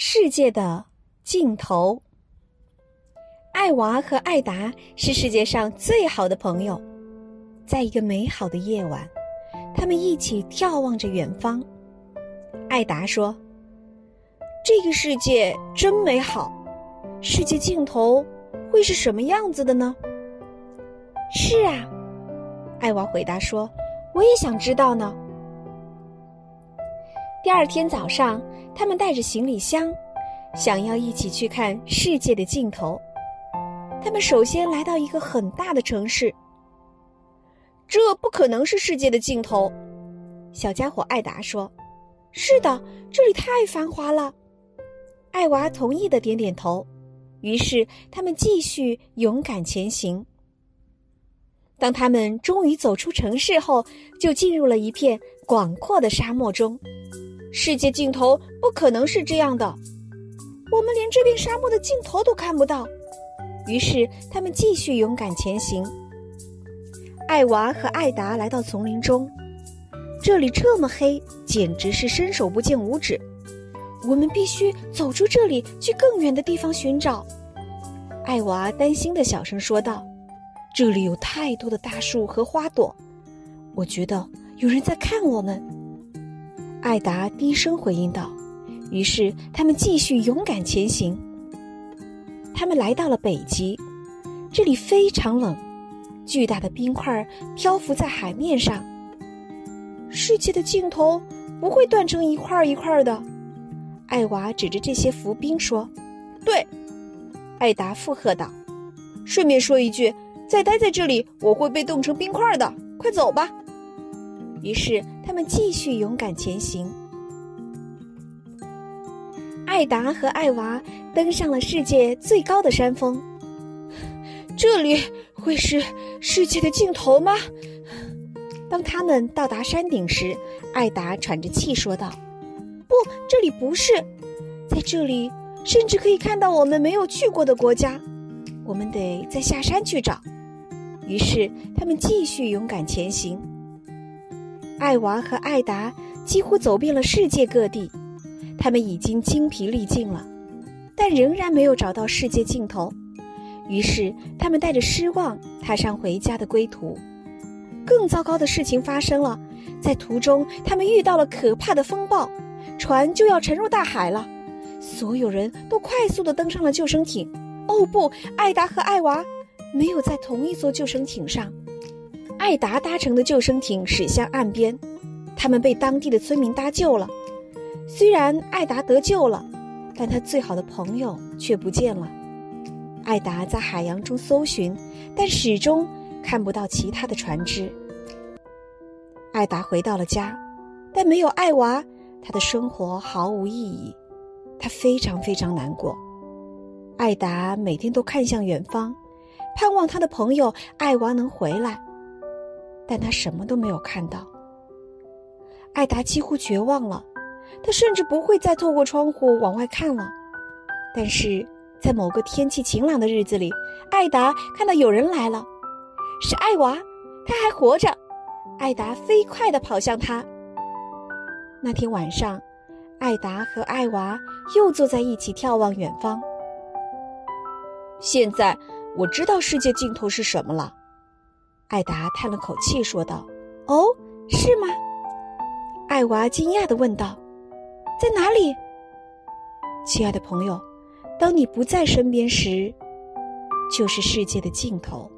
世界的尽头。艾娃和艾达是世界上最好的朋友，在一个美好的夜晚，他们一起眺望着远方。艾达说：“这个世界真美好，世界尽头会是什么样子的呢？”“是啊。”艾娃回答说，“我也想知道呢。”第二天早上，他们带着行李箱，想要一起去看世界的尽头。他们首先来到一个很大的城市。这不可能是世界的尽头，小家伙艾达说：“是的，这里太繁华了。”艾娃同意的点点头。于是他们继续勇敢前行。当他们终于走出城市后，就进入了一片广阔的沙漠中。世界尽头不可能是这样的，我们连这片沙漠的尽头都看不到。于是他们继续勇敢前行。艾娃和艾达来到丛林中，这里这么黑，简直是伸手不见五指。我们必须走出这里，去更远的地方寻找。艾娃担心的小声说道：“这里有太多的大树和花朵，我觉得有人在看我们。”艾达低声回应道：“于是他们继续勇敢前行。他们来到了北极，这里非常冷，巨大的冰块漂浮在海面上。世界的尽头不会断成一块一块的。”艾娃指着这些浮冰说：“对。”艾达附和道：“顺便说一句，再待在这里，我会被冻成冰块的。快走吧。”于是他们继续勇敢前行。艾达和艾娃登上了世界最高的山峰。这里会是世界的尽头吗？当他们到达山顶时，艾达喘着气说道：“不，这里不是。在这里，甚至可以看到我们没有去过的国家。我们得再下山去找。”于是他们继续勇敢前行。艾娃和艾达几乎走遍了世界各地，他们已经精疲力尽了，但仍然没有找到世界尽头。于是，他们带着失望踏上回家的归途。更糟糕的事情发生了，在途中，他们遇到了可怕的风暴，船就要沉入大海了。所有人都快速地登上了救生艇。哦不，艾达和艾娃没有在同一艘救生艇上。艾达搭乘的救生艇驶向岸边，他们被当地的村民搭救了。虽然艾达得救了，但他最好的朋友却不见了。艾达在海洋中搜寻，但始终看不到其他的船只。艾达回到了家，但没有艾娃，他的生活毫无意义。他非常非常难过。艾达每天都看向远方，盼望他的朋友艾娃能回来。但他什么都没有看到。艾达几乎绝望了，他甚至不会再透过窗户往外看了。但是在某个天气晴朗的日子里，艾达看到有人来了，是艾娃，他还活着。艾达飞快地跑向他。那天晚上，艾达和艾娃又坐在一起眺望远方。现在我知道世界尽头是什么了。艾达叹了口气，说道：“哦，是吗？”艾娃惊讶地问道：“在哪里？”亲爱的朋友，当你不在身边时，就是世界的尽头。